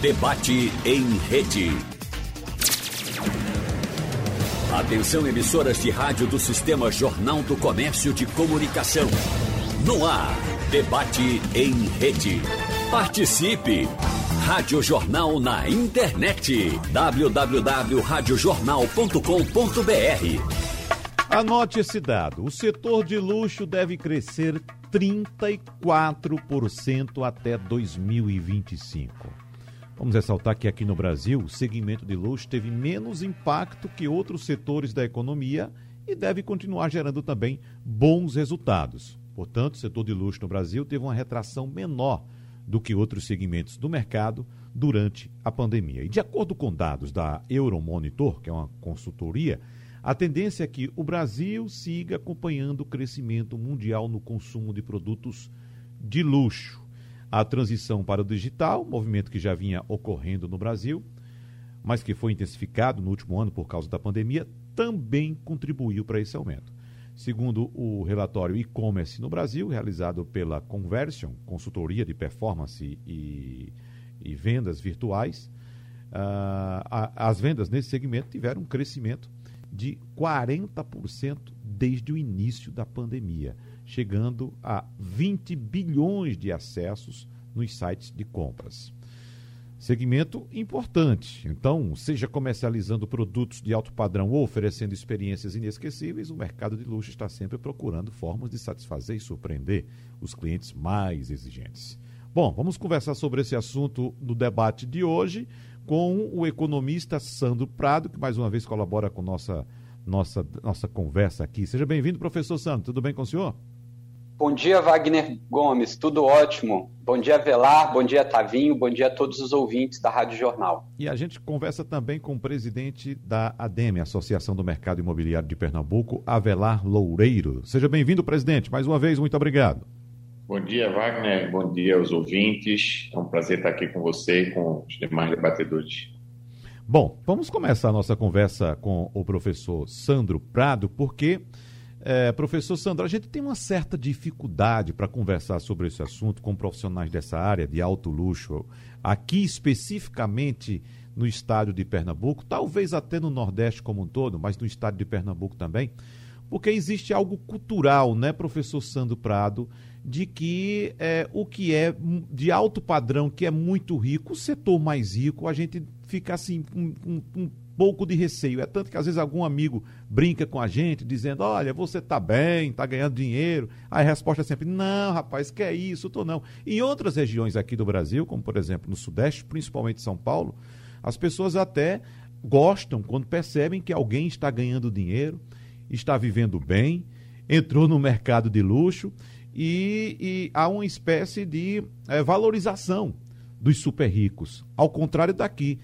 Debate em rede. Atenção emissoras de rádio do Sistema Jornal do Comércio de Comunicação. No ar, debate em rede. Participe! Rádio Jornal na internet. www.radiojornal.com.br Anote esse dado. O setor de luxo deve crescer 34% até 2025. Vamos ressaltar que aqui no Brasil, o segmento de luxo teve menos impacto que outros setores da economia e deve continuar gerando também bons resultados. Portanto, o setor de luxo no Brasil teve uma retração menor do que outros segmentos do mercado durante a pandemia. E de acordo com dados da Euromonitor, que é uma consultoria, a tendência é que o Brasil siga acompanhando o crescimento mundial no consumo de produtos de luxo a transição para o digital, movimento que já vinha ocorrendo no Brasil, mas que foi intensificado no último ano por causa da pandemia, também contribuiu para esse aumento. Segundo o relatório e-commerce no Brasil, realizado pela Conversion, consultoria de performance e, e vendas virtuais, uh, a, as vendas nesse segmento tiveram um crescimento de 40% desde o início da pandemia chegando a 20 bilhões de acessos nos sites de compras. Segmento importante. Então, seja comercializando produtos de alto padrão ou oferecendo experiências inesquecíveis, o mercado de luxo está sempre procurando formas de satisfazer e surpreender os clientes mais exigentes. Bom, vamos conversar sobre esse assunto no debate de hoje com o economista Sandro Prado, que mais uma vez colabora com nossa nossa nossa conversa aqui. Seja bem-vindo, professor Sandro. Tudo bem com o senhor? Bom dia, Wagner Gomes, tudo ótimo. Bom dia, Velar, bom dia, Tavinho, bom dia a todos os ouvintes da Rádio Jornal. E a gente conversa também com o presidente da ADEME, Associação do Mercado Imobiliário de Pernambuco, Avelar Loureiro. Seja bem-vindo, presidente. Mais uma vez, muito obrigado. Bom dia, Wagner. Bom dia aos ouvintes. É um prazer estar aqui com você e com os demais debatedores. Bom, vamos começar a nossa conversa com o professor Sandro Prado, porque é, professor Sandro, a gente tem uma certa dificuldade para conversar sobre esse assunto com profissionais dessa área de alto luxo, aqui especificamente no estado de Pernambuco, talvez até no Nordeste como um todo, mas no estado de Pernambuco também, porque existe algo cultural, né, professor Sandro Prado, de que é, o que é de alto padrão, que é muito rico, o setor mais rico, a gente fica assim, um, um, um pouco de receio. É tanto que às vezes algum amigo brinca com a gente, dizendo: Olha, você está bem, está ganhando dinheiro. Aí a resposta é sempre: Não, rapaz, que é isso, tô não. Em outras regiões aqui do Brasil, como por exemplo no Sudeste, principalmente São Paulo, as pessoas até gostam quando percebem que alguém está ganhando dinheiro, está vivendo bem, entrou no mercado de luxo e, e há uma espécie de é, valorização dos super ricos. Ao contrário daqui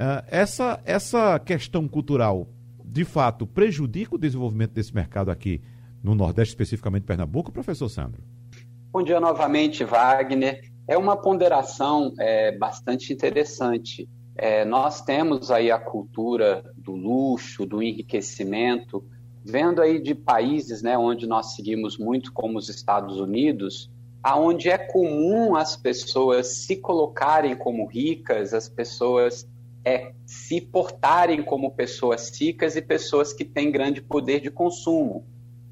Uh, essa, essa questão cultural, de fato, prejudica o desenvolvimento desse mercado aqui no Nordeste, especificamente Pernambuco, professor Sandro? Bom dia novamente, Wagner. É uma ponderação é, bastante interessante. É, nós temos aí a cultura do luxo, do enriquecimento, vendo aí de países né, onde nós seguimos muito, como os Estados Unidos, aonde é comum as pessoas se colocarem como ricas, as pessoas é se portarem como pessoas ricas e pessoas que têm grande poder de consumo.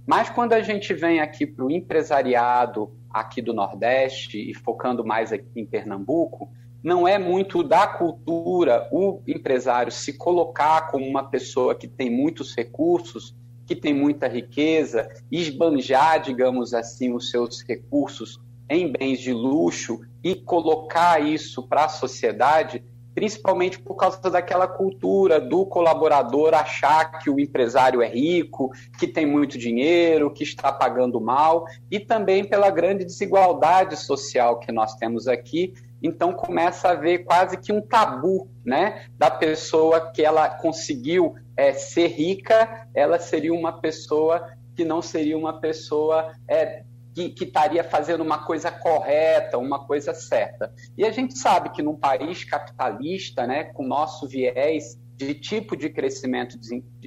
Mas quando a gente vem aqui para o empresariado aqui do Nordeste e focando mais aqui em Pernambuco, não é muito da cultura o empresário se colocar como uma pessoa que tem muitos recursos, que tem muita riqueza, esbanjar, digamos assim, os seus recursos em bens de luxo e colocar isso para a sociedade, principalmente por causa daquela cultura do colaborador achar que o empresário é rico, que tem muito dinheiro, que está pagando mal, e também pela grande desigualdade social que nós temos aqui. Então começa a haver quase que um tabu, né, da pessoa que ela conseguiu é, ser rica, ela seria uma pessoa que não seria uma pessoa é, que, estaria fazendo uma coisa correta, uma coisa certa. E a gente sabe que num país capitalista, né, com nosso viés de tipo de crescimento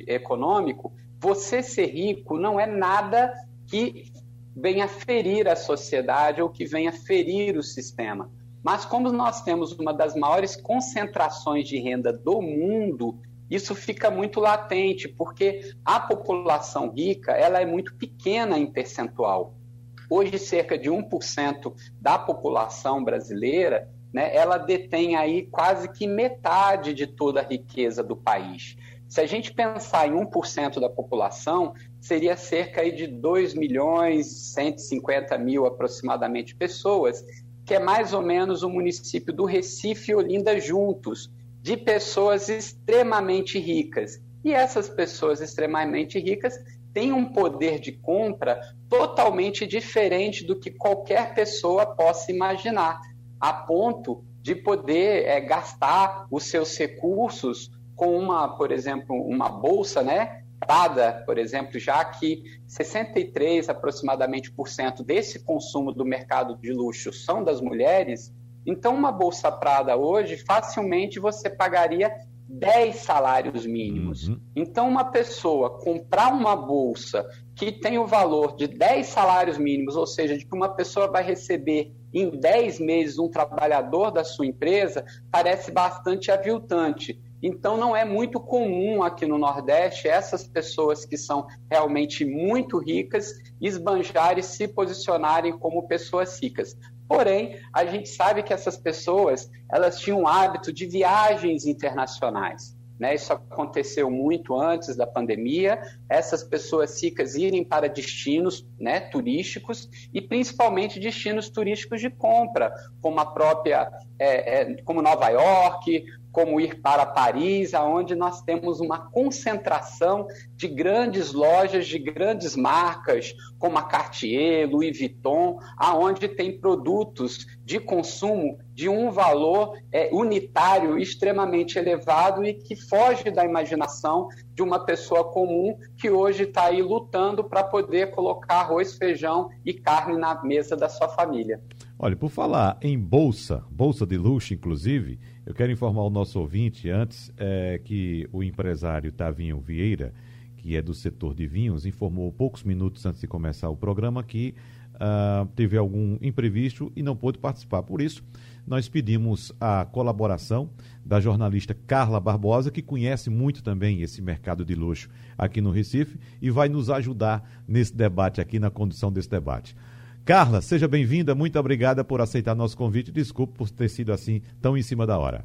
econômico, você ser rico não é nada que venha ferir a sociedade ou que venha ferir o sistema. Mas como nós temos uma das maiores concentrações de renda do mundo, isso fica muito latente, porque a população rica ela é muito pequena em percentual. Hoje, cerca de 1% da população brasileira, né, ela detém aí quase que metade de toda a riqueza do país. Se a gente pensar em 1% da população, seria cerca de 2 milhões 150 mil aproximadamente pessoas, que é mais ou menos o município do Recife e Olinda juntos, de pessoas extremamente ricas. E essas pessoas extremamente ricas têm um poder de compra totalmente diferente do que qualquer pessoa possa imaginar, a ponto de poder é, gastar os seus recursos com uma, por exemplo, uma bolsa, né? Prada, por exemplo, já que 63 aproximadamente por cento desse consumo do mercado de luxo são das mulheres, então, uma bolsa Prada hoje, facilmente você pagaria 10 salários mínimos. Uhum. Então, uma pessoa comprar uma bolsa que tem o valor de 10 salários mínimos, ou seja, de que uma pessoa vai receber em 10 meses um trabalhador da sua empresa, parece bastante aviltante. Então, não é muito comum aqui no Nordeste essas pessoas que são realmente muito ricas esbanjarem e se posicionarem como pessoas ricas. Porém, a gente sabe que essas pessoas elas tinham o hábito de viagens internacionais. Né? Isso aconteceu muito antes da pandemia. Essas pessoas ricas irem para destinos né, turísticos e principalmente destinos turísticos de compra, como a própria, é, é, como Nova York, como ir para Paris, aonde nós temos uma concentração de grandes lojas, de grandes marcas, como a Cartier, Louis Vuitton, aonde tem produtos de consumo de um valor é, unitário extremamente elevado e que foge da imaginação de uma pessoa comum que hoje está aí lutando para poder colocar arroz, feijão e carne na mesa da sua família. Olha, por falar em bolsa, bolsa de luxo, inclusive, eu quero informar o nosso ouvinte antes é, que o empresário Tavinho Vieira, que é do setor de vinhos, informou poucos minutos antes de começar o programa que uh, teve algum imprevisto e não pôde participar. Por isso, nós pedimos a colaboração da jornalista Carla Barbosa, que conhece muito também esse mercado de luxo aqui no Recife e vai nos ajudar nesse debate aqui, na condução desse debate. Carla, seja bem-vinda, muito obrigada por aceitar nosso convite. Desculpe por ter sido assim tão em cima da hora.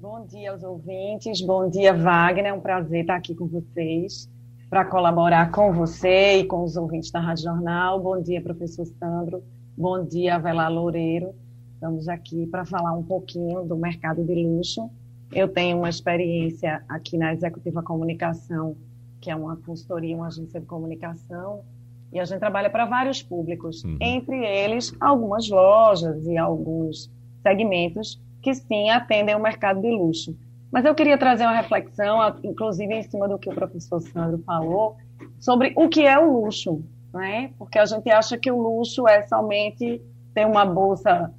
Bom dia aos ouvintes, bom dia, Wagner. É um prazer estar aqui com vocês para colaborar com você e com os ouvintes da Rádio Jornal. Bom dia, professor Sandro. Bom dia, Avelar Loureiro. Estamos aqui para falar um pouquinho do mercado de luxo. Eu tenho uma experiência aqui na Executiva Comunicação, que é uma consultoria, uma agência de comunicação, e a gente trabalha para vários públicos, uhum. entre eles algumas lojas e alguns segmentos que sim atendem o mercado de luxo. Mas eu queria trazer uma reflexão, inclusive em cima do que o professor Sandro falou, sobre o que é o luxo, né? Porque a gente acha que o luxo é somente ter uma bolsa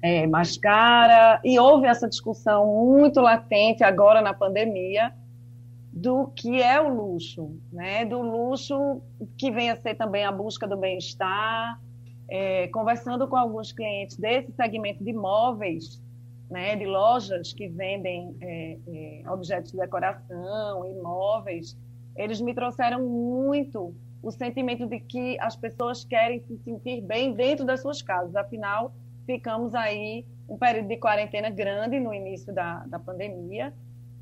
é, mais cara, e houve essa discussão muito latente agora na pandemia, do que é o luxo, né? Do luxo que vem a ser também a busca do bem-estar. É, conversando com alguns clientes desse segmento de móveis, né, de lojas que vendem é, é, objetos de decoração, imóveis, eles me trouxeram muito o sentimento de que as pessoas querem se sentir bem dentro das suas casas. Afinal, ficamos aí um período de quarentena grande no início da, da pandemia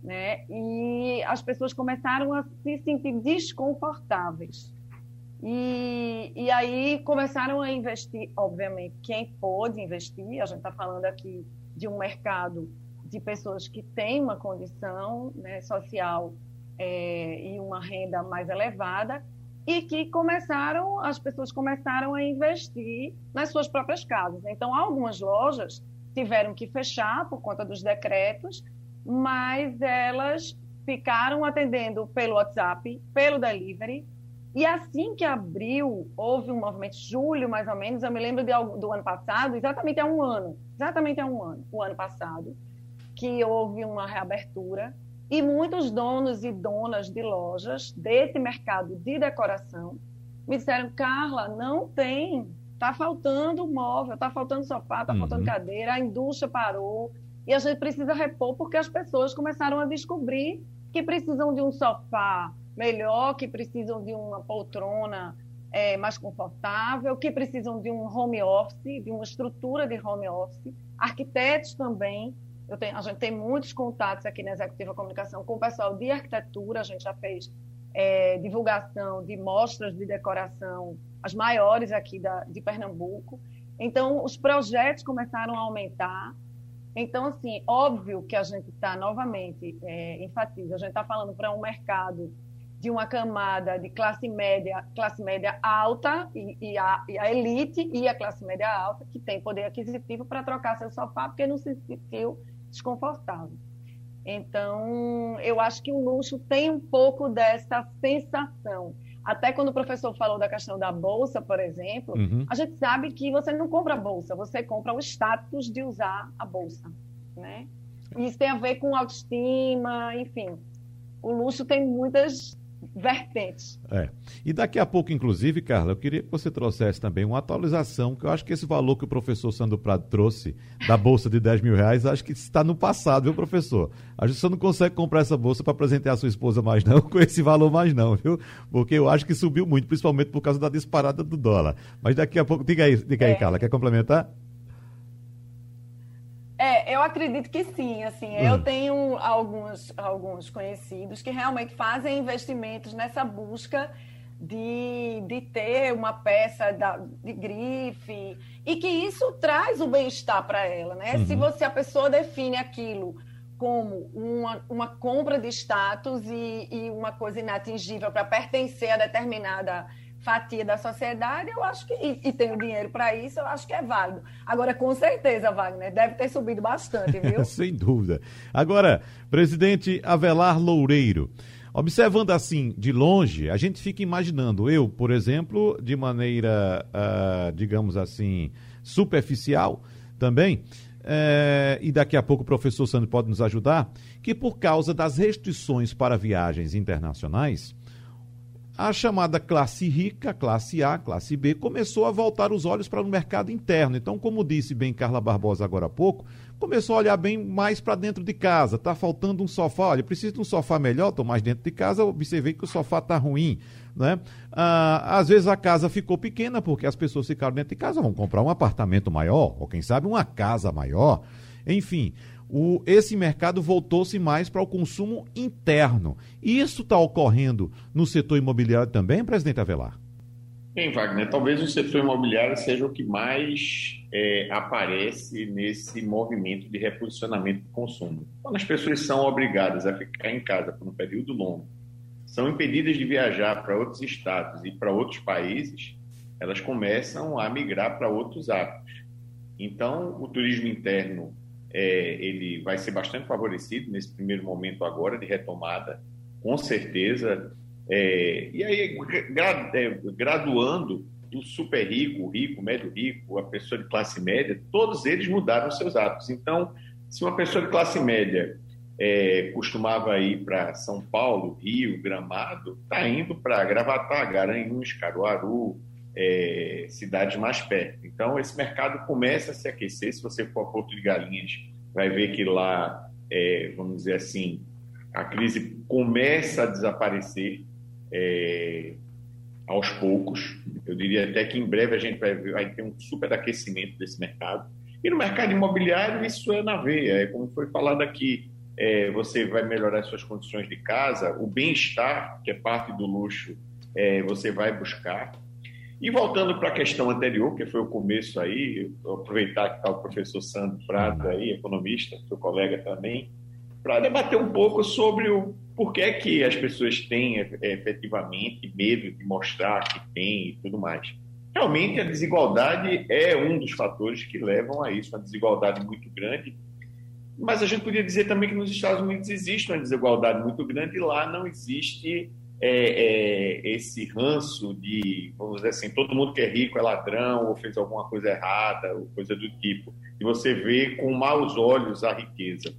né? E as pessoas começaram a se sentir desconfortáveis. E, e aí começaram a investir, obviamente, quem pôde investir, a gente está falando aqui de um mercado de pessoas que têm uma condição né, social é, e uma renda mais elevada, e que começaram, as pessoas começaram a investir nas suas próprias casas. Então, algumas lojas tiveram que fechar por conta dos decretos, mas elas ficaram atendendo pelo WhatsApp, pelo delivery. E assim que abriu, houve um movimento, julho mais ou menos, eu me lembro de, do ano passado, exatamente há um ano, exatamente há um ano, o ano passado, que houve uma reabertura e muitos donos e donas de lojas desse mercado de decoração me disseram, Carla, não tem está faltando móvel, está faltando sofá, está uhum. faltando cadeira, a indústria parou e a gente precisa repor porque as pessoas começaram a descobrir que precisam de um sofá melhor, que precisam de uma poltrona é, mais confortável, que precisam de um home office, de uma estrutura de home office, arquitetos também. Tenho, a gente tem muitos contatos aqui na Executiva Comunicação com o pessoal de arquitetura, a gente já fez é, divulgação de mostras de decoração, as maiores aqui da, de Pernambuco. Então, os projetos começaram a aumentar. Então, assim, óbvio que a gente está, novamente, é, a gente está falando para um mercado de uma camada de classe média, classe média alta e, e, a, e, a, elite e a classe média alta que tem poder aquisitivo para trocar seu sofá porque não se sentiu desconfortável. Então, eu acho que o luxo tem um pouco dessa sensação. Até quando o professor falou da questão da bolsa, por exemplo, uhum. a gente sabe que você não compra a bolsa, você compra o status de usar a bolsa, né? Isso tem a ver com autoestima, enfim. O luxo tem muitas vertentes. É. E daqui a pouco, inclusive, Carla, eu queria que você trouxesse também uma atualização, que eu acho que esse valor que o professor Sandro Prado trouxe da bolsa de 10 mil reais, acho que está no passado, viu, professor? A gente só não consegue comprar essa bolsa para presentear a sua esposa mais não, com esse valor mais não, viu? Porque eu acho que subiu muito, principalmente por causa da disparada do dólar. Mas daqui a pouco, diga aí, diga aí, é. Carla, quer complementar? É, eu acredito que sim. Assim, eu tenho alguns, alguns conhecidos que realmente fazem investimentos nessa busca de, de ter uma peça da, de grife e que isso traz o bem-estar para ela, né? Uhum. Se você a pessoa define aquilo como uma, uma compra de status e, e uma coisa inatingível para pertencer a determinada fatia da sociedade, eu acho que, e, e tenho dinheiro para isso, eu acho que é válido. Agora, com certeza, Wagner, deve ter subido bastante, viu? Sem dúvida. Agora, presidente Avelar Loureiro, observando assim de longe, a gente fica imaginando, eu, por exemplo, de maneira, uh, digamos assim, superficial também, é, e daqui a pouco o professor Sandro pode nos ajudar, que por causa das restrições para viagens internacionais, a chamada classe rica, classe A, classe B, começou a voltar os olhos para o mercado interno. Então, como disse bem Carla Barbosa agora há pouco, começou a olhar bem mais para dentro de casa. Está faltando um sofá. Olha, precisa de um sofá melhor, estou mais dentro de casa, observei que o sofá está ruim. Né? Ah, às vezes a casa ficou pequena porque as pessoas ficaram dentro de casa, vão comprar um apartamento maior, ou quem sabe uma casa maior. Enfim, o, esse mercado voltou-se mais para o consumo interno. E isso está ocorrendo no setor imobiliário também, presidente Avelar? Bem, Wagner, talvez o setor imobiliário seja o que mais é, aparece nesse movimento de reposicionamento do consumo. Quando as pessoas são obrigadas a ficar em casa por um período longo, são impedidas de viajar para outros estados e para outros países, elas começam a migrar para outros hábitos. Então, o turismo interno é, ele vai ser bastante favorecido nesse primeiro momento agora de retomada, com certeza. É, e aí, é, graduando do super rico, rico, médio rico, a pessoa de classe média, todos eles mudaram seus hábitos. Então, se uma pessoa de classe média é, costumava ir para São Paulo, Rio, Gramado, está indo para Gravatar, Garanhuns, Caruaru, é, cidades mais perto. Então, esse mercado começa a se aquecer. Se você for a Porto de Galinhas, vai ver que lá, é, vamos dizer assim, a crise começa a desaparecer é, aos poucos. Eu diria até que em breve a gente vai, vai ter um superaquecimento desse mercado. E no mercado imobiliário, isso é na veia. É como foi falado aqui, é, você vai melhorar suas condições de casa, o bem-estar, que é parte do luxo, é, você vai buscar. E voltando para a questão anterior, que foi o começo aí, aproveitar que está o professor Sandro Prado aí, economista, seu colega também, para debater um pouco sobre o porquê que as pessoas têm é, efetivamente medo de mostrar que tem e tudo mais. Realmente a desigualdade é um dos fatores que levam a isso, uma desigualdade muito grande. Mas a gente podia dizer também que nos Estados Unidos existe uma desigualdade muito grande e lá não existe é, é, esse ranço de, vamos dizer assim, todo mundo que é rico é ladrão ou fez alguma coisa errada, ou coisa do tipo, e você vê com maus olhos a riqueza.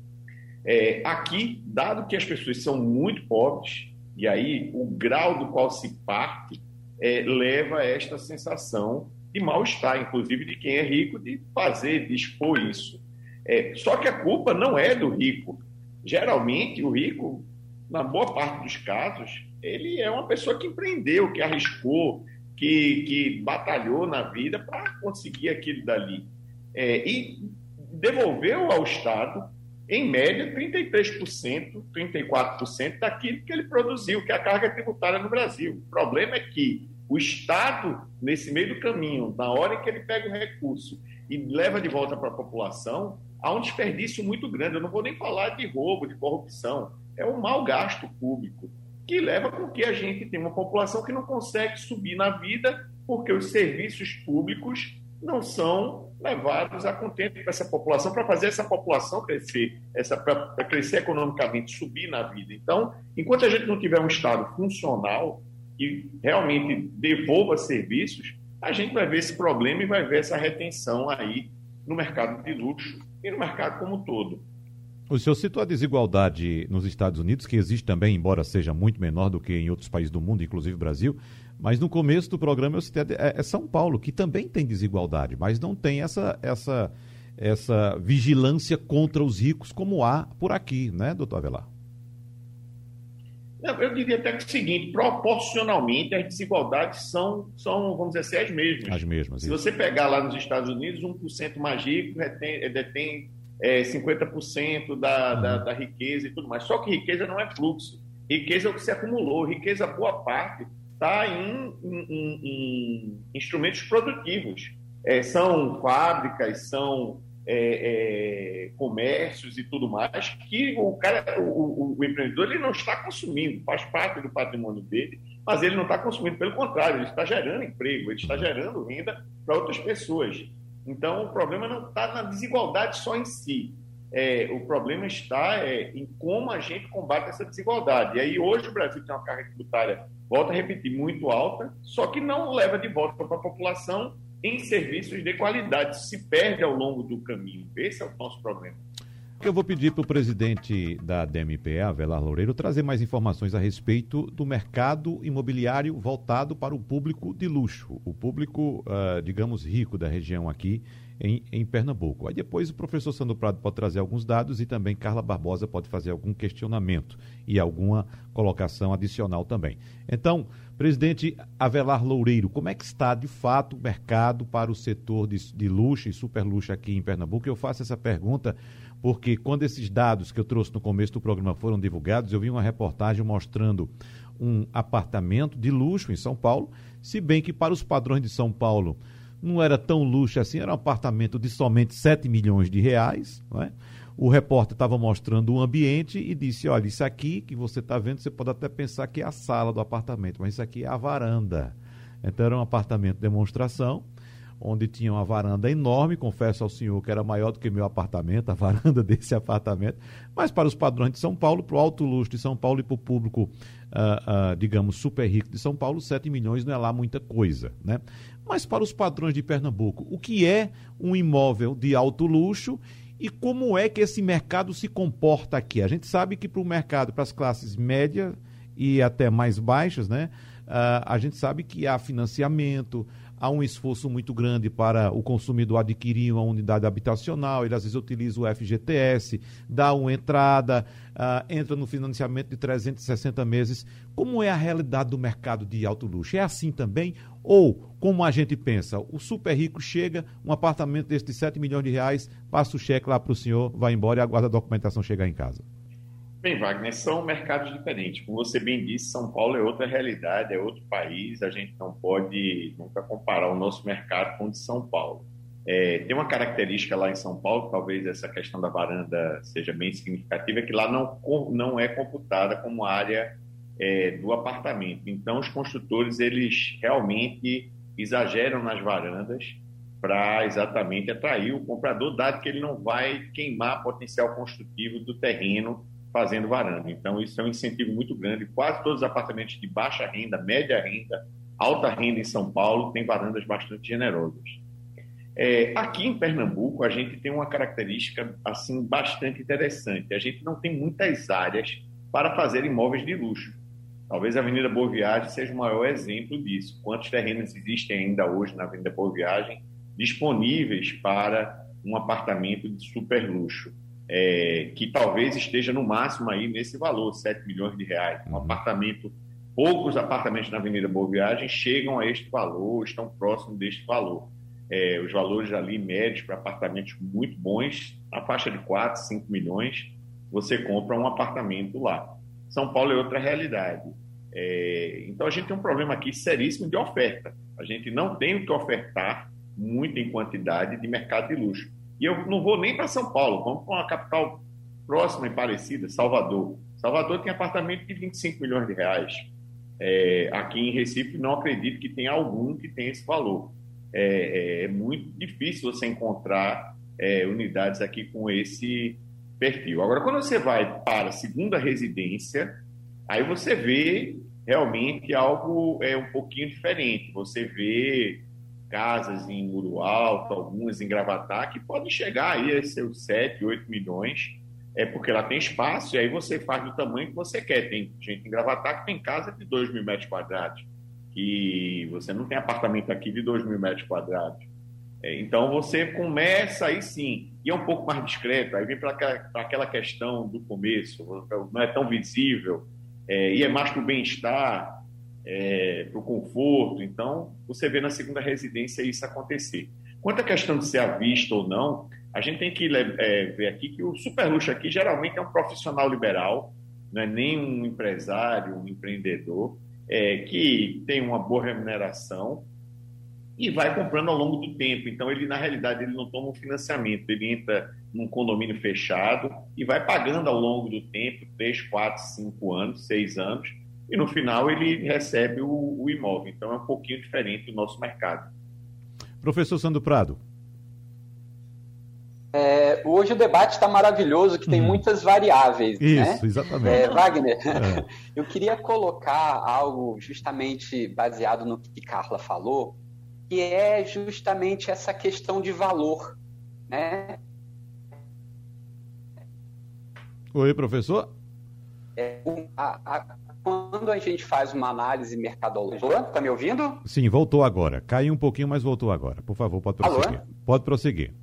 É, aqui, dado que as pessoas são muito pobres, e aí o grau do qual se parte é, leva a esta sensação de mal-estar, inclusive de quem é rico, de fazer, de expor isso. É, só que a culpa não é do rico. Geralmente, o rico, na boa parte dos casos, ele é uma pessoa que empreendeu, que arriscou, que, que batalhou na vida para conseguir aquilo dali. É, e devolveu ao Estado, em média, 33%, 34% daquilo que ele produziu, que é a carga tributária no Brasil. O problema é que o Estado, nesse meio do caminho, na hora em que ele pega o recurso e leva de volta para a população, há um desperdício muito grande. Eu não vou nem falar de roubo, de corrupção. É um mau gasto público que leva com que a gente tenha uma população que não consegue subir na vida porque os serviços públicos não são levados a contento para essa população, para fazer essa população crescer, essa para crescer economicamente, subir na vida. Então, enquanto a gente não tiver um Estado funcional que realmente devolva serviços, a gente vai ver esse problema e vai ver essa retenção aí no mercado de luxo e no mercado como um todo. O senhor citou a desigualdade nos Estados Unidos, que existe também, embora seja muito menor do que em outros países do mundo, inclusive Brasil. Mas no começo do programa eu citei é, é São Paulo, que também tem desigualdade, mas não tem essa, essa, essa vigilância contra os ricos como há por aqui, né, doutor Avelar? Eu diria até que é o seguinte, proporcionalmente as desigualdades são, são vamos dizer assim, as mesmas. As mesmas. Se isso. você pegar lá nos Estados Unidos, 1% mais rico detém, detém é, 50% da, uhum. da, da, riqueza e tudo mais. Só que riqueza não é fluxo. Riqueza é o que se acumulou. Riqueza, boa parte, está em, em, em, instrumentos produtivos. É, são fábricas, são é, é, comércios e tudo mais que o cara, o, o, empreendedor, ele não está consumindo, faz parte do patrimônio dele, mas ele não está consumindo, pelo contrário, ele está gerando emprego, ele está gerando renda para outras pessoas. Então, o problema não está na desigualdade só em si. É, o problema está é, em como a gente combate essa desigualdade. E aí, hoje, o Brasil tem uma carga tributária, volta a repetir, muito alta, só que não leva de volta para a população em serviços de qualidade. Se perde ao longo do caminho. Esse é o nosso problema. Eu vou pedir para o presidente da DMPE, Avelar Loureiro, trazer mais informações a respeito do mercado imobiliário voltado para o público de luxo, o público, uh, digamos, rico da região aqui em, em, Pernambuco. Aí depois o professor Sandro Prado pode trazer alguns dados e também Carla Barbosa pode fazer algum questionamento e alguma colocação adicional também. Então, presidente Avelar Loureiro, como é que está de fato o mercado para o setor de, de luxo e super luxo aqui em Pernambuco? Eu faço essa pergunta porque quando esses dados que eu trouxe no começo do programa foram divulgados, eu vi uma reportagem mostrando um apartamento de luxo em São Paulo, se bem que para os padrões de São Paulo não era tão luxo assim, era um apartamento de somente 7 milhões de reais. É? O repórter estava mostrando o ambiente e disse: Olha, isso aqui que você está vendo, você pode até pensar que é a sala do apartamento, mas isso aqui é a varanda. Então era um apartamento de demonstração onde tinha uma varanda enorme, confesso ao senhor que era maior do que meu apartamento, a varanda desse apartamento, mas para os padrões de São Paulo, para o alto luxo de São Paulo e para o público, uh, uh, digamos, super rico de São Paulo, 7 milhões não é lá muita coisa, né? Mas para os padrões de Pernambuco, o que é um imóvel de alto luxo e como é que esse mercado se comporta aqui? A gente sabe que para o mercado, para as classes médias e até mais baixas, né? Uh, a gente sabe que há financiamento, há um esforço muito grande para o consumidor adquirir uma unidade habitacional, ele às vezes utiliza o FGTS, dá uma entrada, uh, entra no financiamento de 360 meses. Como é a realidade do mercado de alto luxo? É assim também? Ou, como a gente pensa, o super rico chega, um apartamento desse de 7 milhões de reais, passa o cheque lá para o senhor, vai embora e aguarda a documentação chegar em casa? Bem, Wagner, são mercados diferentes. Como você bem disse, São Paulo é outra realidade, é outro país. A gente não pode nunca comparar o nosso mercado com o de São Paulo. É, tem uma característica lá em São Paulo, talvez essa questão da varanda seja bem significativa, é que lá não, não é computada como área é, do apartamento. Então, os construtores eles realmente exageram nas varandas para exatamente atrair o comprador, dado que ele não vai queimar potencial construtivo do terreno fazendo varanda. Então, isso é um incentivo muito grande. Quase todos os apartamentos de baixa renda, média renda, alta renda em São Paulo têm varandas bastante generosas. É, aqui em Pernambuco, a gente tem uma característica assim bastante interessante. A gente não tem muitas áreas para fazer imóveis de luxo. Talvez a Avenida Boa Viagem seja o maior exemplo disso. Quantos terrenos existem ainda hoje na Avenida Boa Viagem disponíveis para um apartamento de super luxo? É, que talvez esteja no máximo aí nesse valor, 7 milhões de reais. Um uhum. apartamento, poucos apartamentos na Avenida Boa Viagem chegam a este valor, estão próximos deste valor. É, os valores ali médios para apartamentos muito bons, na faixa de 4, 5 milhões, você compra um apartamento lá. São Paulo é outra realidade. É, então a gente tem um problema aqui seríssimo de oferta. A gente não tem o que ofertar muito em quantidade de mercado de luxo. E eu não vou nem para São Paulo, vamos para uma capital próxima e parecida, Salvador. Salvador tem apartamento de 25 milhões de reais. É, aqui em Recife, não acredito que tenha algum que tenha esse valor. É, é, é muito difícil você encontrar é, unidades aqui com esse perfil. Agora, quando você vai para a segunda residência, aí você vê realmente algo é, um pouquinho diferente. Você vê casas em Muro Alto, algumas em Gravatá, que podem chegar aí a seus 7, 8 milhões, é porque lá tem espaço, e aí você faz do tamanho que você quer. Tem gente em Gravatá que tem casa de 2 mil metros quadrados, e você não tem apartamento aqui de 2 mil metros quadrados. É, então você começa aí sim, e é um pouco mais discreto, aí vem para aquela questão do começo, não é tão visível, é, e é mais para o bem-estar, é, para o conforto. Então, você vê na segunda residência isso acontecer. Quanto à questão de ser à vista ou não, a gente tem que é, ver aqui que o super luxo aqui geralmente é um profissional liberal, não é nem um empresário, um empreendedor, é, que tem uma boa remuneração e vai comprando ao longo do tempo. Então, ele, na realidade, ele não toma um financiamento, ele entra num condomínio fechado e vai pagando ao longo do tempo, 3, 4, 5 anos, 6 anos, e no final ele recebe o, o imóvel. Então, é um pouquinho diferente do nosso mercado. Professor Sandro Prado. É, hoje o debate está maravilhoso, que tem uhum. muitas variáveis. Isso, né? exatamente. É, Wagner, é. eu queria colocar algo justamente baseado no que Carla falou, que é justamente essa questão de valor. Né? Oi, professor? É, a, a, quando a gente faz uma análise mercadológica. Está me ouvindo? Sim, voltou agora. Caiu um pouquinho, mas voltou agora. Por favor, pode prosseguir. Alô? Pode prosseguir.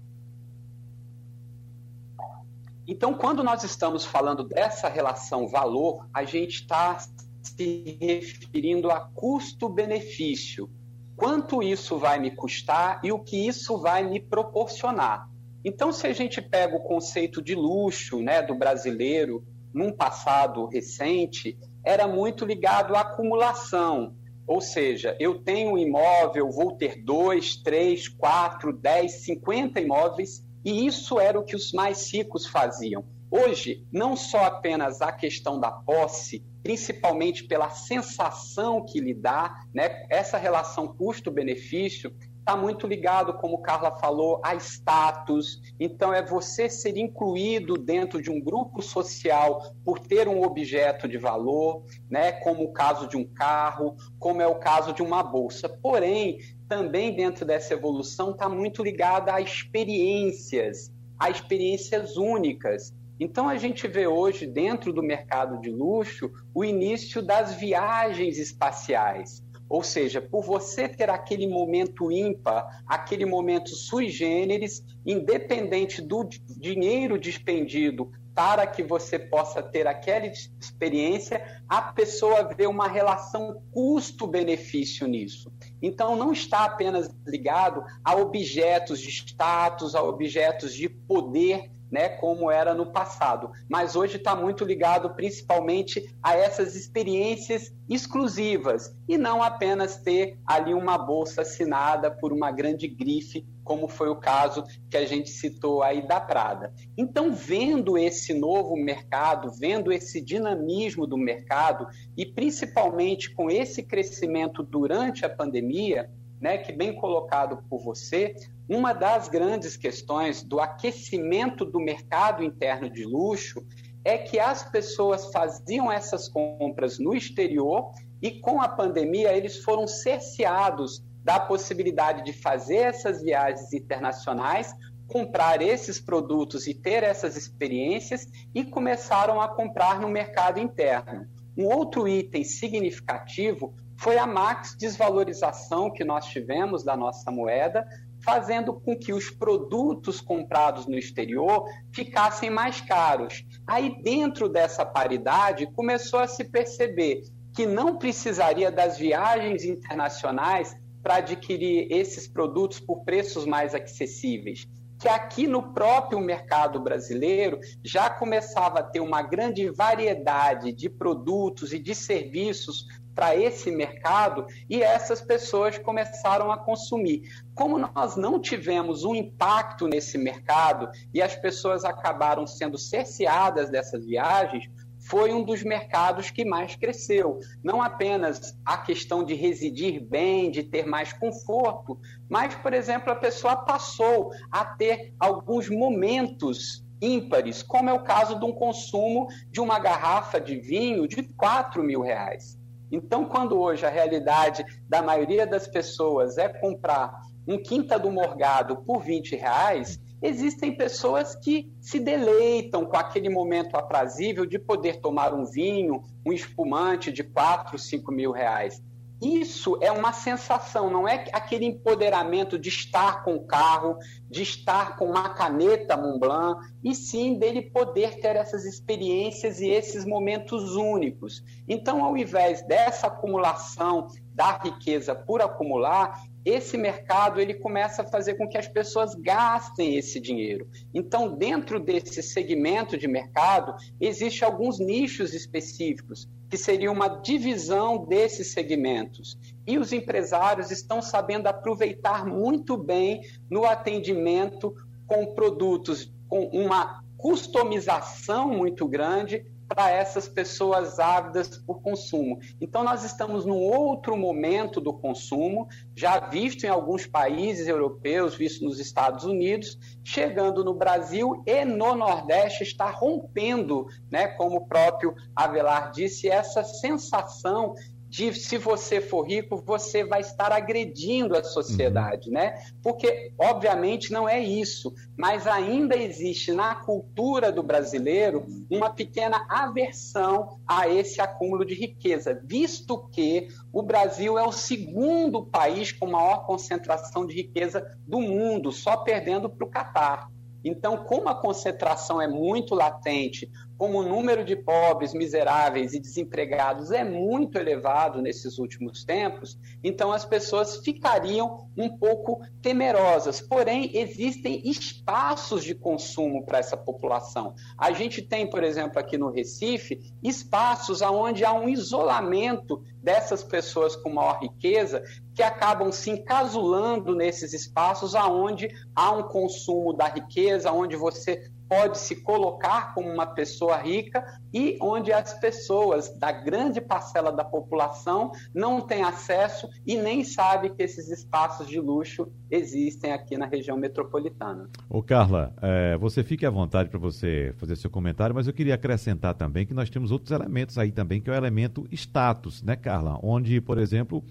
Então, quando nós estamos falando dessa relação valor, a gente está se referindo a custo-benefício quanto isso vai me custar e o que isso vai me proporcionar. Então, se a gente pega o conceito de luxo né, do brasileiro num passado recente, era muito ligado à acumulação. Ou seja, eu tenho um imóvel, vou ter dois, três, quatro, dez, cinquenta imóveis, e isso era o que os mais ricos faziam. Hoje, não só apenas a questão da posse, principalmente pela sensação que lhe dá, né? essa relação custo-benefício está muito ligado, como Carla falou, a status. Então, é você ser incluído dentro de um grupo social por ter um objeto de valor, né? como o caso de um carro, como é o caso de uma bolsa. Porém, também dentro dessa evolução está muito ligada a experiências, a experiências únicas. Então a gente vê hoje, dentro do mercado de luxo, o início das viagens espaciais. Ou seja, por você ter aquele momento ímpar, aquele momento sui generis, independente do dinheiro despendido para que você possa ter aquela experiência, a pessoa vê uma relação custo-benefício nisso. Então, não está apenas ligado a objetos de status, a objetos de poder né, como era no passado. Mas hoje está muito ligado principalmente a essas experiências exclusivas e não apenas ter ali uma bolsa assinada por uma grande grife, como foi o caso que a gente citou aí da Prada. Então, vendo esse novo mercado, vendo esse dinamismo do mercado e principalmente com esse crescimento durante a pandemia, né, que bem colocado por você, uma das grandes questões do aquecimento do mercado interno de luxo é que as pessoas faziam essas compras no exterior e com a pandemia eles foram cerceados da possibilidade de fazer essas viagens internacionais, comprar esses produtos e ter essas experiências e começaram a comprar no mercado interno. Um outro item significativo foi a max desvalorização que nós tivemos da nossa moeda, fazendo com que os produtos comprados no exterior ficassem mais caros. Aí, dentro dessa paridade, começou a se perceber que não precisaria das viagens internacionais para adquirir esses produtos por preços mais acessíveis. Que aqui no próprio mercado brasileiro já começava a ter uma grande variedade de produtos e de serviços para esse mercado e essas pessoas começaram a consumir. Como nós não tivemos um impacto nesse mercado e as pessoas acabaram sendo cerceadas dessas viagens, foi um dos mercados que mais cresceu. Não apenas a questão de residir bem, de ter mais conforto, mas, por exemplo, a pessoa passou a ter alguns momentos ímpares, como é o caso de um consumo de uma garrafa de vinho de 4 mil reais. Então, quando hoje a realidade da maioria das pessoas é comprar um quinta do morgado por 20 reais, existem pessoas que se deleitam com aquele momento aprazível de poder tomar um vinho, um espumante de 4, 5 mil reais. Isso é uma sensação, não é aquele empoderamento de estar com o carro, de estar com uma caneta Montblanc, e sim dele poder ter essas experiências e esses momentos únicos. Então, ao invés dessa acumulação da riqueza por acumular, esse mercado ele começa a fazer com que as pessoas gastem esse dinheiro. Então, dentro desse segmento de mercado, existem alguns nichos específicos que seria uma divisão desses segmentos. E os empresários estão sabendo aproveitar muito bem no atendimento com produtos com uma customização muito grande para essas pessoas ávidas por consumo. Então, nós estamos num outro momento do consumo, já visto em alguns países europeus, visto nos Estados Unidos, chegando no Brasil e no Nordeste está rompendo, né, como o próprio Avelar disse, essa sensação de se você for rico, você vai estar agredindo a sociedade, uhum. né? Porque, obviamente, não é isso, mas ainda existe na cultura do brasileiro uma pequena aversão a esse acúmulo de riqueza, visto que o Brasil é o segundo país com maior concentração de riqueza do mundo, só perdendo para o Catar. Então, como a concentração é muito latente, como o número de pobres, miseráveis e desempregados é muito elevado nesses últimos tempos, então as pessoas ficariam um pouco temerosas. Porém, existem espaços de consumo para essa população. A gente tem, por exemplo, aqui no Recife, espaços onde há um isolamento dessas pessoas com maior riqueza que acabam se encasulando nesses espaços aonde há um consumo da riqueza, onde você pode se colocar como uma pessoa rica e onde as pessoas da grande parcela da população não têm acesso e nem sabe que esses espaços de luxo existem aqui na região metropolitana. Ô Carla, é, você fique à vontade para você fazer seu comentário, mas eu queria acrescentar também que nós temos outros elementos aí também, que é o elemento status, né, Carla? Onde, por exemplo,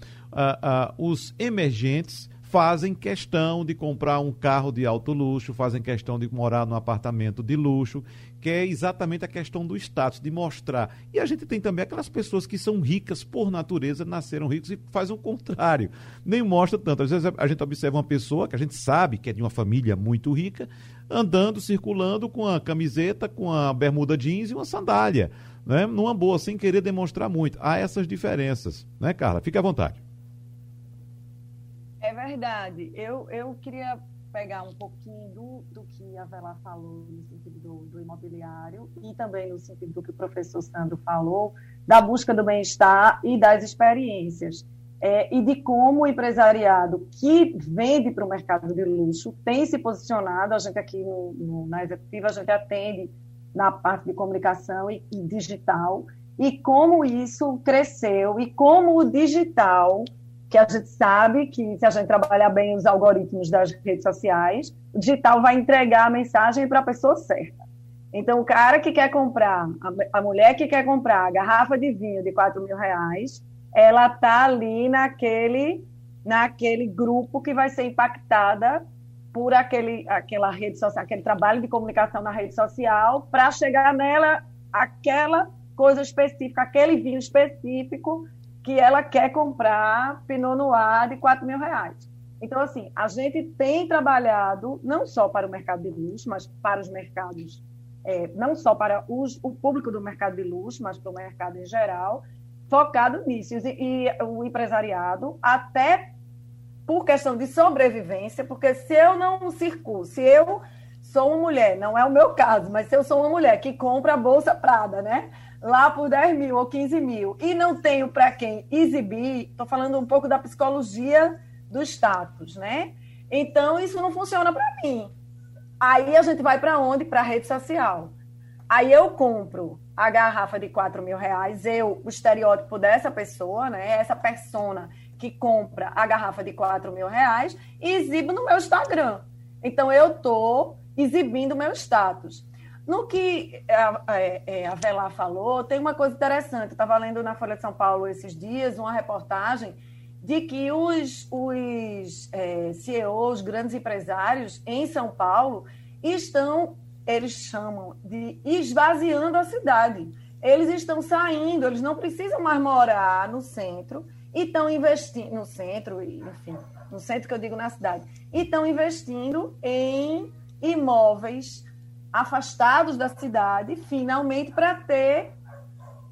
os emergentes fazem questão de comprar um carro de alto luxo, fazem questão de morar num apartamento de luxo, que é exatamente a questão do status, de mostrar. E a gente tem também aquelas pessoas que são ricas por natureza, nasceram ricos e fazem o contrário. Nem mostra tanto. Às vezes a gente observa uma pessoa que a gente sabe que é de uma família muito rica, andando, circulando com a camiseta, com a bermuda jeans e uma sandália. Né? Numa boa, sem querer demonstrar muito. Há essas diferenças, né, Carla? Fique à vontade. É verdade. Eu, eu queria pegar um pouquinho do, do que a Vela falou no sentido do, do imobiliário e também no sentido do que o professor Sandro falou, da busca do bem-estar e das experiências. É, e de como o empresariado que vende para o mercado de luxo tem se posicionado. A gente aqui no, no, na executiva, a gente atende na parte de comunicação e, e digital, e como isso cresceu, e como o digital que a gente sabe que se a gente trabalhar bem os algoritmos das redes sociais, o digital vai entregar a mensagem para a pessoa certa. Então, o cara que quer comprar, a mulher que quer comprar a garrafa de vinho de 4 mil reais, ela está ali naquele, naquele grupo que vai ser impactada por aquele, aquela rede social, aquele trabalho de comunicação na rede social, para chegar nela aquela coisa específica, aquele vinho específico que ela quer comprar Pinot Noir de 4 mil reais. Então, assim, a gente tem trabalhado não só para o mercado de luxo, mas para os mercados, é, não só para os, o público do mercado de luxo, mas para o mercado em geral, focado nisso. E, e o empresariado, até por questão de sobrevivência, porque se eu não circulo, se eu sou uma mulher, não é o meu caso, mas se eu sou uma mulher que compra a Bolsa Prada, né? Lá por 10 mil ou 15 mil e não tenho para quem exibir, estou falando um pouco da psicologia do status, né? Então, isso não funciona para mim. Aí a gente vai para onde? Para a rede social. Aí eu compro a garrafa de 4 mil reais, eu, o estereótipo dessa pessoa, né? Essa persona que compra a garrafa de 4 mil reais e exibo no meu Instagram. Então, eu estou exibindo meu status. No que a, é, é, a Velar falou, tem uma coisa interessante. Estava lendo na Folha de São Paulo esses dias uma reportagem de que os, os é, CEOs, grandes empresários em São Paulo, estão, eles chamam de esvaziando a cidade. Eles estão saindo, eles não precisam mais morar no centro e estão investindo no centro, enfim, no centro que eu digo na cidade, e estão investindo em imóveis afastados da cidade, finalmente, para ter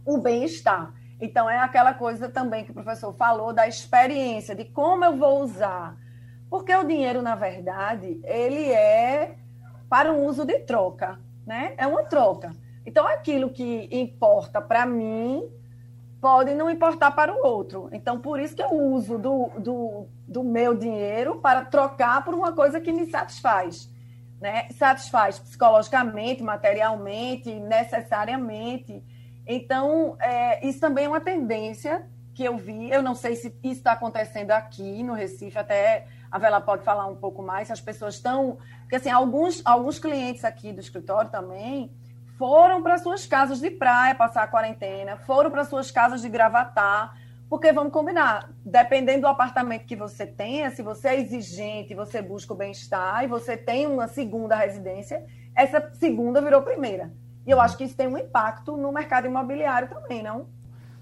o bem-estar. Então, é aquela coisa também que o professor falou da experiência, de como eu vou usar. Porque o dinheiro, na verdade, ele é para um uso de troca, né? É uma troca. Então, aquilo que importa para mim pode não importar para o outro. Então, por isso que eu uso do, do, do meu dinheiro para trocar por uma coisa que me satisfaz né? satisfaz psicologicamente, materialmente, necessariamente. Então, é, isso também é uma tendência que eu vi. Eu não sei se isso está acontecendo aqui no Recife, até a Vela pode falar um pouco mais, se as pessoas estão. Porque, assim, alguns, alguns clientes aqui do escritório também foram para suas casas de praia passar a quarentena, foram para suas casas de gravatar, porque vamos combinar, dependendo do apartamento que você tenha, se você é exigente, você busca o bem-estar e você tem uma segunda residência, essa segunda virou primeira. E eu acho que isso tem um impacto no mercado imobiliário também, não?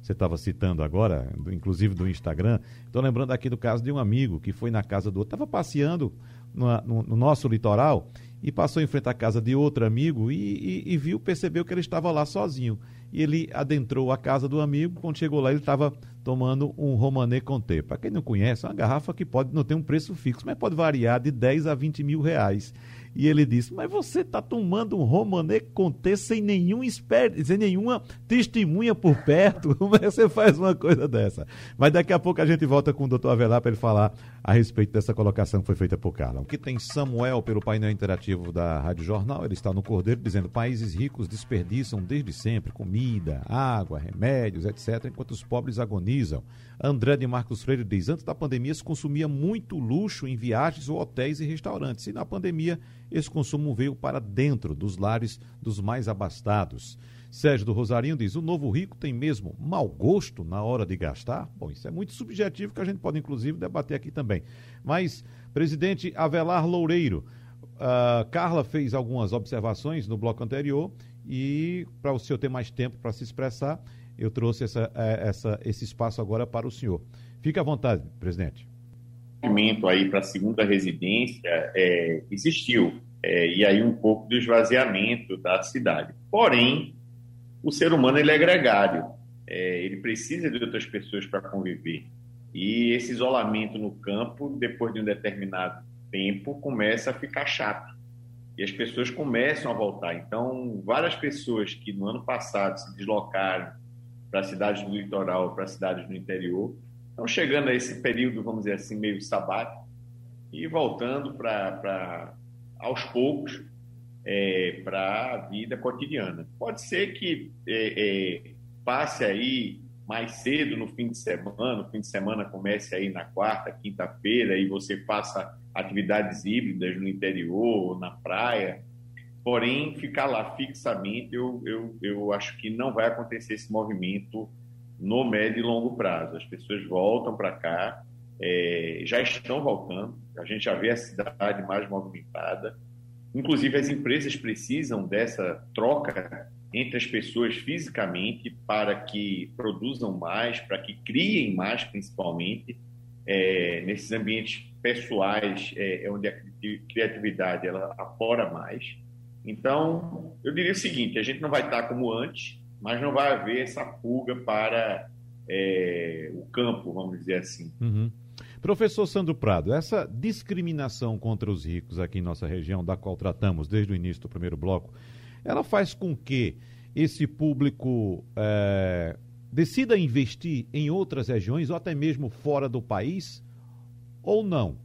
Você estava citando agora, inclusive do Instagram. Estou lembrando aqui do caso de um amigo que foi na casa do outro, estava passeando no, no, no, nosso litoral e passou em frente à casa de outro amigo e, e, e viu, percebeu que ele estava lá sozinho e ele adentrou a casa do amigo. Quando chegou lá, ele estava tomando um Romané Conté. Para quem não conhece, é uma garrafa que pode não ter um preço fixo, mas pode variar de 10 a 20 mil reais. E ele disse: Mas você está tomando um Romané Conté sem, nenhum esper... sem nenhuma testemunha por perto? Como é que você faz uma coisa dessa? Mas daqui a pouco a gente volta com o doutor Avelar para ele falar a respeito dessa colocação que foi feita por Carla. Aqui tem Samuel pelo painel interativo da Rádio Jornal. Ele está no Cordeiro dizendo: Países ricos desperdiçam desde sempre comida, água, remédios, etc., enquanto os pobres agonizam. André de Marcos Freire diz: Antes da pandemia se consumia muito luxo em viagens ou hotéis e restaurantes. E na pandemia esse consumo veio para dentro dos lares dos mais abastados. Sérgio do Rosarinho diz: o novo rico tem mesmo mau gosto na hora de gastar? Bom, isso é muito subjetivo que a gente pode, inclusive, debater aqui também. Mas, presidente Avelar Loureiro, uh, Carla fez algumas observações no bloco anterior e, para o senhor ter mais tempo para se expressar, eu trouxe essa, eh, essa, esse espaço agora para o senhor. Fique à vontade, presidente movimento aí para a segunda residência é, existiu, é, e aí um pouco do esvaziamento da cidade. Porém, o ser humano ele é gregário, é, ele precisa de outras pessoas para conviver. E esse isolamento no campo, depois de um determinado tempo, começa a ficar chato. E as pessoas começam a voltar. Então, várias pessoas que no ano passado se deslocaram para cidades do litoral, para cidades do interior, então, chegando a esse período, vamos dizer assim, meio sabático, e voltando para, aos poucos, é, para a vida cotidiana. Pode ser que é, é, passe aí mais cedo no fim de semana, o fim de semana comece aí na quarta, quinta-feira, e você faça atividades híbridas no interior, na praia, porém, ficar lá fixamente, eu, eu, eu acho que não vai acontecer esse movimento no médio e longo prazo. As pessoas voltam para cá, é, já estão voltando, a gente já vê a cidade mais movimentada. Inclusive, as empresas precisam dessa troca entre as pessoas fisicamente para que produzam mais, para que criem mais, principalmente, é, nesses ambientes pessoais, é, é onde a criatividade ela afora mais. Então, eu diria o seguinte: a gente não vai estar como antes, mas não vai haver essa fuga para é, o campo, vamos dizer assim. Uhum. Professor Sandro Prado, essa discriminação contra os ricos aqui em nossa região, da qual tratamos desde o início do primeiro bloco, ela faz com que esse público é, decida investir em outras regiões ou até mesmo fora do país? Ou não?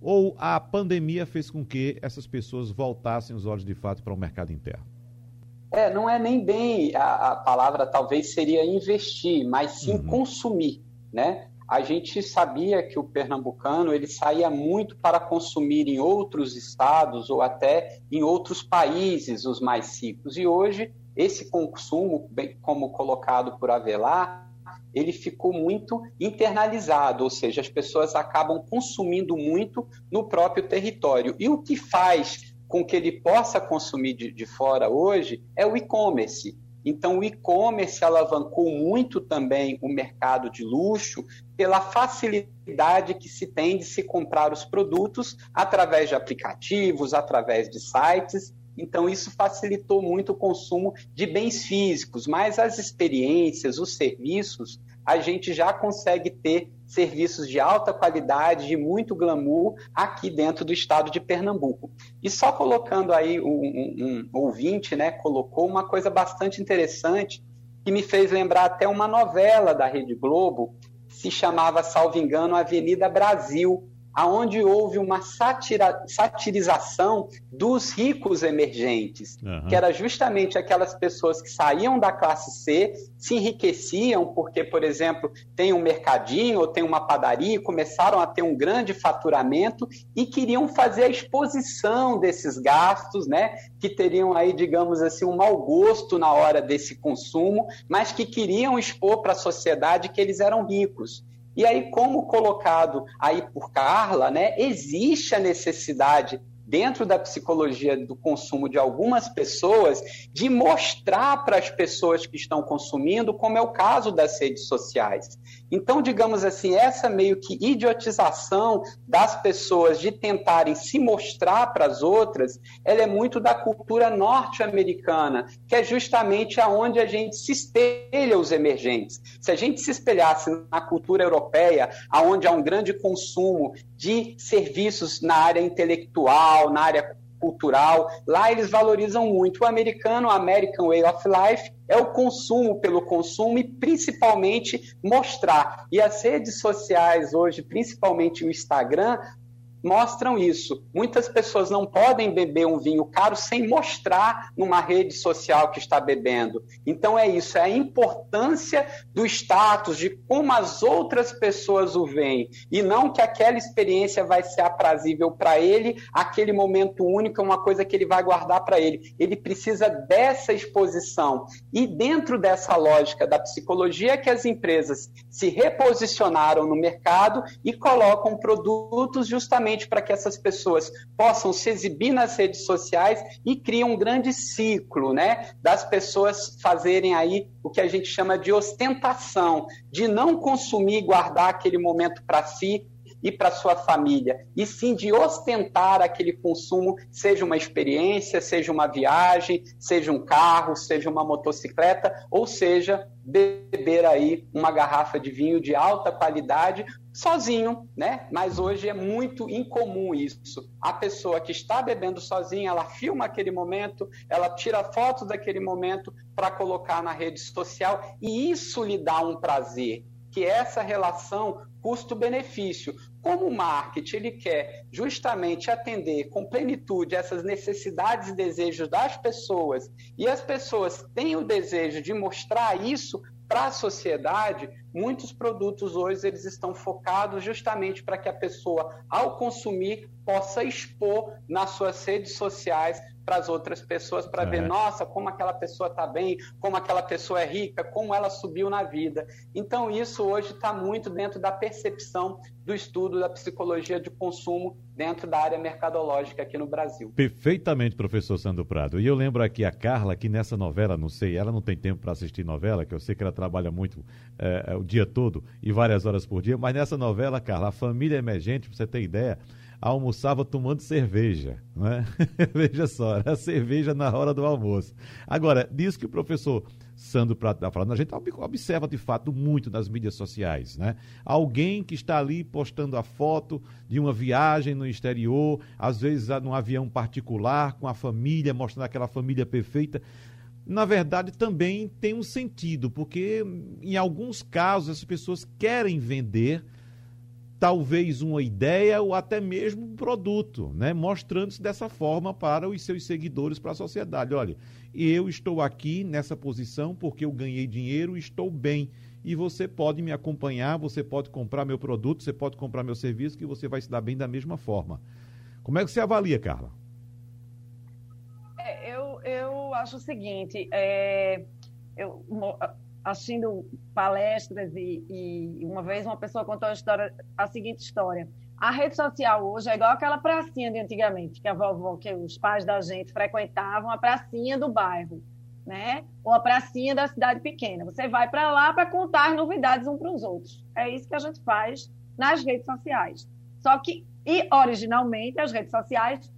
Ou a pandemia fez com que essas pessoas voltassem os olhos de fato para o mercado interno? É, não é nem bem a, a palavra talvez seria investir, mas sim uhum. consumir, né? A gente sabia que o pernambucano ele saía muito para consumir em outros estados ou até em outros países os mais ricos. E hoje esse consumo, bem como colocado por Avelar, ele ficou muito internalizado, ou seja, as pessoas acabam consumindo muito no próprio território. E o que faz com que ele possa consumir de, de fora hoje é o e-commerce. Então, o e-commerce alavancou muito também o mercado de luxo pela facilidade que se tem de se comprar os produtos através de aplicativos, através de sites então, isso facilitou muito o consumo de bens físicos, mas as experiências, os serviços, a gente já consegue ter serviços de alta qualidade, de muito glamour, aqui dentro do estado de Pernambuco. E só colocando aí um, um, um ouvinte, né, colocou uma coisa bastante interessante que me fez lembrar até uma novela da Rede Globo, se chamava, salvo engano, Avenida Brasil, aonde houve uma satira, satirização dos ricos emergentes, uhum. que era justamente aquelas pessoas que saíam da classe C, se enriqueciam porque, por exemplo, tem um mercadinho ou tem uma padaria, e começaram a ter um grande faturamento e queriam fazer a exposição desses gastos, né, que teriam aí, digamos assim, um mau gosto na hora desse consumo, mas que queriam expor para a sociedade que eles eram ricos. E aí, como colocado aí por Carla, né, existe a necessidade dentro da psicologia do consumo de algumas pessoas, de mostrar para as pessoas que estão consumindo, como é o caso das redes sociais. Então, digamos assim, essa meio que idiotização das pessoas de tentarem se mostrar para as outras, ela é muito da cultura norte-americana, que é justamente aonde a gente se espelha os emergentes. Se a gente se espelhasse na cultura europeia, aonde há um grande consumo de serviços na área intelectual, na área cultural. Lá eles valorizam muito o americano, o American Way of Life, é o consumo pelo consumo e principalmente mostrar. E as redes sociais hoje, principalmente o Instagram, mostram isso. Muitas pessoas não podem beber um vinho caro sem mostrar numa rede social que está bebendo. Então é isso, é a importância do status, de como as outras pessoas o veem, e não que aquela experiência vai ser aprazível para ele, aquele momento único é uma coisa que ele vai guardar para ele. Ele precisa dessa exposição. E dentro dessa lógica da psicologia que as empresas se reposicionaram no mercado e colocam produtos justamente justamente para que essas pessoas possam se exibir nas redes sociais e cria um grande ciclo, né, das pessoas fazerem aí o que a gente chama de ostentação, de não consumir e guardar aquele momento para si, e para sua família, e sim de ostentar aquele consumo, seja uma experiência, seja uma viagem, seja um carro, seja uma motocicleta, ou seja, beber aí uma garrafa de vinho de alta qualidade sozinho, né? Mas hoje é muito incomum isso. A pessoa que está bebendo sozinha, ela filma aquele momento, ela tira fotos daquele momento para colocar na rede social e isso lhe dá um prazer que essa relação custo-benefício. Como o marketing ele quer justamente atender com plenitude essas necessidades e desejos das pessoas, e as pessoas têm o desejo de mostrar isso para a sociedade, muitos produtos hoje eles estão focados justamente para que a pessoa, ao consumir, possa expor nas suas redes sociais para as outras pessoas para é. ver, nossa, como aquela pessoa está bem, como aquela pessoa é rica, como ela subiu na vida. Então, isso hoje está muito dentro da percepção do estudo da psicologia de consumo dentro da área mercadológica aqui no Brasil. Perfeitamente, professor Sandro Prado. E eu lembro aqui a Carla, que nessa novela, não sei, ela não tem tempo para assistir novela, que eu sei que ela trabalha muito é, o dia todo e várias horas por dia, mas nessa novela, Carla, a família emergente, para você ter ideia, almoçava tomando cerveja. Né? Veja só, era cerveja na hora do almoço. Agora, diz que o professor Sandro Prato está falando, a gente observa de fato muito nas mídias sociais, né? Alguém que está ali postando a foto de uma viagem no exterior, às vezes num avião particular, com a família, mostrando aquela família perfeita. Na verdade, também tem um sentido, porque em alguns casos as pessoas querem vender talvez uma ideia ou até mesmo um produto, né? mostrando-se dessa forma para os seus seguidores, para a sociedade. Olha, eu estou aqui nessa posição porque eu ganhei dinheiro estou bem. E você pode me acompanhar, você pode comprar meu produto, você pode comprar meu serviço, que você vai se dar bem da mesma forma. Como é que você avalia, Carla? É, eu, eu acho o seguinte, é, eu, assistindo palestras e, e, uma vez uma pessoa contou a, história, a seguinte história. A rede social hoje é igual aquela pracinha de antigamente, que a vovó, que os pais da gente frequentavam, a pracinha do bairro, né? Ou a pracinha da cidade pequena. Você vai para lá para contar as novidades uns para os outros. É isso que a gente faz nas redes sociais. Só que, e originalmente, as redes sociais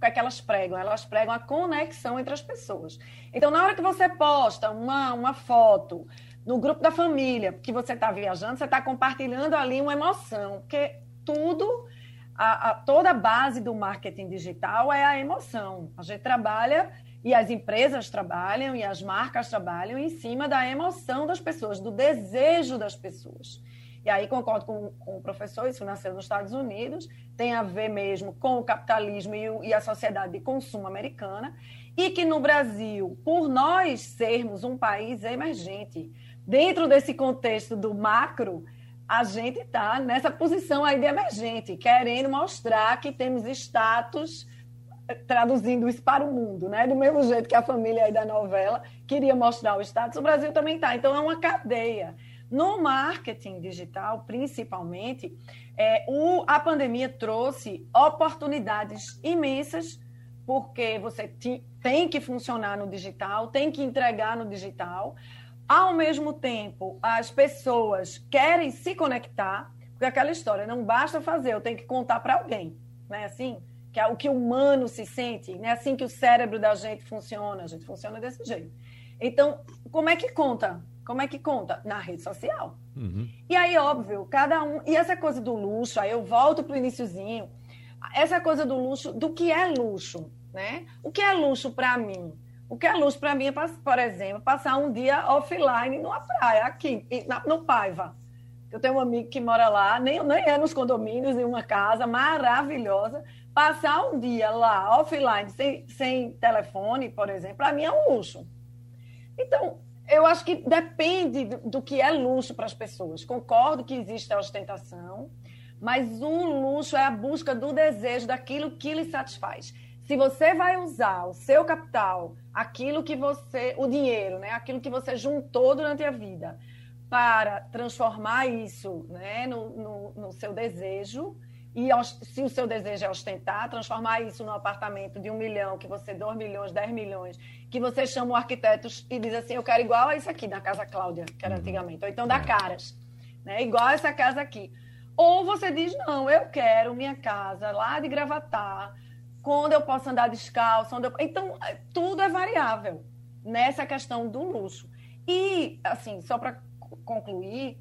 que é que elas pregam? Elas pregam a conexão entre as pessoas. Então, na hora que você posta uma, uma foto no grupo da família, que você está viajando, você está compartilhando ali uma emoção, porque tudo, a, a, toda a base do marketing digital é a emoção. A gente trabalha e as empresas trabalham e as marcas trabalham em cima da emoção das pessoas, do desejo das pessoas. E aí concordo com, com, o professor, isso nasceu nos Estados Unidos, tem a ver mesmo com o capitalismo e, e, a sociedade de consumo americana, e que no Brasil, por nós sermos um país emergente, dentro desse contexto do macro, a gente está nessa posição aí de emergente, querendo mostrar que temos status traduzindo isso para o mundo, né? Do mesmo jeito que a família aí da novela queria mostrar o status, o Brasil também está. Então é uma cadeia. No marketing digital, principalmente, é, o, a pandemia trouxe oportunidades imensas, porque você ti, tem que funcionar no digital, tem que entregar no digital. Ao mesmo tempo, as pessoas querem se conectar, porque aquela história não basta fazer, eu tenho que contar para alguém, né? Assim, que é o que o humano se sente, não é assim que o cérebro da gente funciona, a gente funciona desse jeito. Então, como é que conta? Como é que conta? Na rede social. Uhum. E aí, óbvio, cada um. E essa coisa do luxo, aí eu volto para o iníciozinho. Essa coisa do luxo, do que é luxo, né? O que é luxo para mim? O que é luxo para mim é, por exemplo, passar um dia offline numa praia, aqui, no Paiva. Eu tenho um amigo que mora lá, nem, nem é nos condomínios, em uma casa maravilhosa. Passar um dia lá, offline, sem, sem telefone, por exemplo, para mim é um luxo. Então, eu acho que depende do que é luxo para as pessoas. Concordo que existe a ostentação, mas um luxo é a busca do desejo daquilo que lhe satisfaz. Se você vai usar o seu capital, aquilo que você, o dinheiro, né, aquilo que você juntou durante a vida, para transformar isso né, no, no, no seu desejo, e se o seu desejo é ostentar, transformar isso num apartamento de um milhão, que você, dois milhões, dez milhões, que você chama o arquiteto e diz assim, eu quero igual a isso aqui, da Casa Cláudia, que era uhum. antigamente, ou então da é. Caras, né? igual a essa casa aqui. Ou você diz, não, eu quero minha casa lá de Gravatar, quando eu posso andar descalço, onde eu... então tudo é variável nessa questão do luxo. E, assim, só para concluir,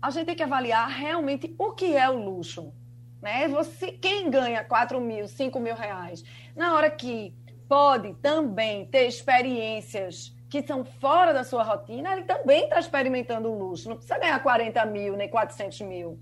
a gente tem que avaliar realmente o que é o luxo. Né? Você, quem ganha 4 mil, 5 mil reais, na hora que pode também ter experiências que são fora da sua rotina, ele também está experimentando o luxo. Não precisa ganhar 40 mil, nem 400 mil.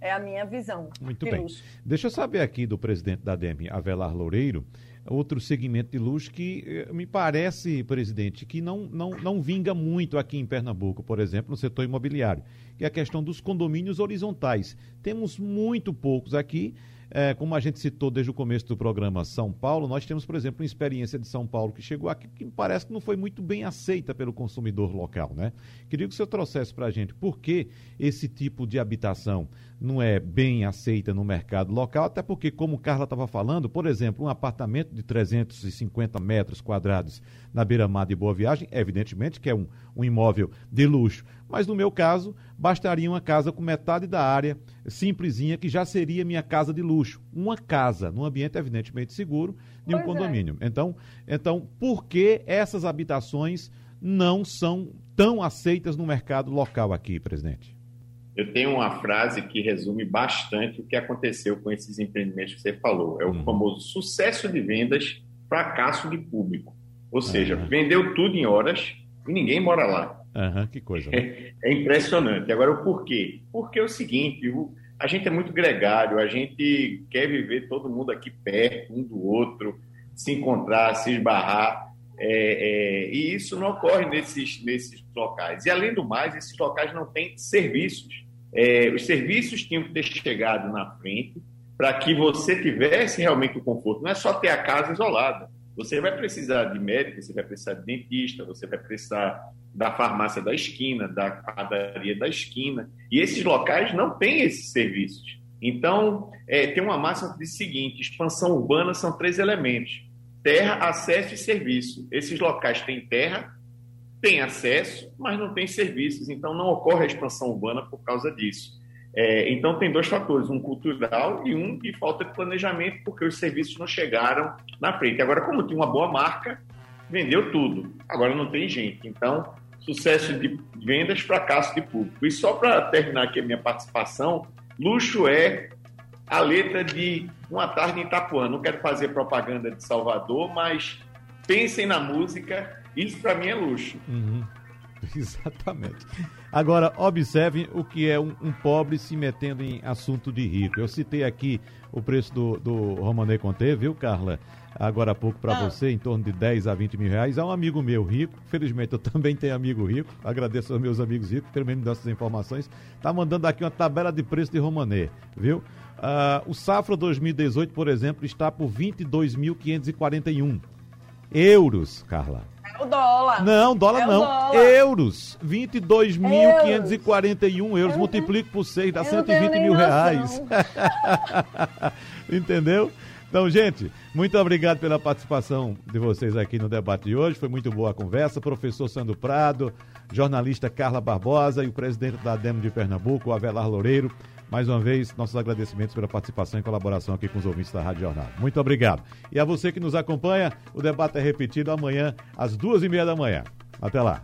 É a minha visão. Muito bem. Luxo. Deixa eu saber aqui do presidente da DEM, Avelar Loureiro, outro segmento de luxo que eh, me parece, presidente, que não, não, não vinga muito aqui em Pernambuco, por exemplo, no setor imobiliário, que é a questão dos condomínios horizontais. Temos muito poucos aqui é, como a gente citou desde o começo do programa São Paulo, nós temos, por exemplo, uma experiência de São Paulo que chegou aqui que parece que não foi muito bem aceita pelo consumidor local, né? Queria que o senhor trouxesse para a gente por que esse tipo de habitação não é bem aceita no mercado local, até porque, como Carla estava falando, por exemplo, um apartamento de 350 metros quadrados na beira-mar de Boa Viagem, evidentemente que é um, um imóvel de luxo, mas no meu caso, bastaria uma casa com metade da área, simplesinha, que já seria minha casa de luxo. Uma casa, num ambiente evidentemente seguro, de um pois é. condomínio. É. Então, então, por que essas habitações não são tão aceitas no mercado local aqui, presidente? Eu tenho uma frase que resume bastante o que aconteceu com esses empreendimentos que você falou. É o hum. famoso sucesso de vendas, fracasso de público. Ou seja, vendeu tudo em horas e ninguém mora lá. Uhum, que coisa. Né? É, é, impressionante. Agora, o porquê? Porque é o seguinte: o, a gente é muito gregário, a gente quer viver todo mundo aqui perto, um do outro, se encontrar, se esbarrar. É, é, e isso não ocorre nesses, nesses locais. E, além do mais, esses locais não têm serviços. É, os serviços tinham que ter chegado na frente para que você tivesse realmente o conforto. Não é só ter a casa isolada. Você vai precisar de médico, você vai precisar de dentista, você vai precisar da farmácia da esquina, da padaria da esquina. E esses locais não têm esses serviços. Então, é, tem uma máxima o seguinte: expansão urbana são três elementos: terra, acesso e serviço. Esses locais têm terra, têm acesso, mas não têm serviços. Então, não ocorre a expansão urbana por causa disso. É, então, tem dois fatores: um cultural e um de falta de planejamento, porque os serviços não chegaram na frente. Agora, como tem uma boa marca, vendeu tudo. Agora não tem gente. Então, sucesso de vendas, fracasso de público. E só para terminar aqui a minha participação, luxo é a letra de Uma Tarde em Itapuã. Não quero fazer propaganda de Salvador, mas pensem na música, isso para mim é luxo. Uhum. Exatamente. Agora, observem o que é um, um, pobre se metendo em assunto de rico. Eu citei aqui o preço do, do Romanei Conte, viu, Carla? agora há pouco para ah. você, em torno de 10 a 20 mil reais. É um amigo meu rico, felizmente eu também tenho amigo rico, agradeço aos meus amigos ricos, pelo menos dessas informações. Tá mandando aqui uma tabela de preço de Romané, viu? Uh, o Safra 2018, por exemplo, está por 22.541 euros, Carla. É o dólar. Não, dólar é não. Dólar. Euros. 22.541 euros. euros. Multiplique por 6, dá 120 mil reais. Entendeu? Então, gente, muito obrigado pela participação de vocês aqui no debate de hoje. Foi muito boa a conversa. Professor Sandro Prado, jornalista Carla Barbosa e o presidente da Demo de Pernambuco, Avelar Loureiro. Mais uma vez, nossos agradecimentos pela participação e colaboração aqui com os ouvintes da Rádio Jornal. Muito obrigado. E a você que nos acompanha, o debate é repetido amanhã, às duas e meia da manhã. Até lá.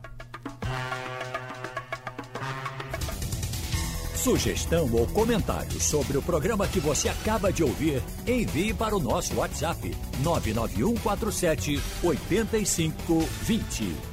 Sugestão ou comentário sobre o programa que você acaba de ouvir, envie para o nosso WhatsApp 99147 8520.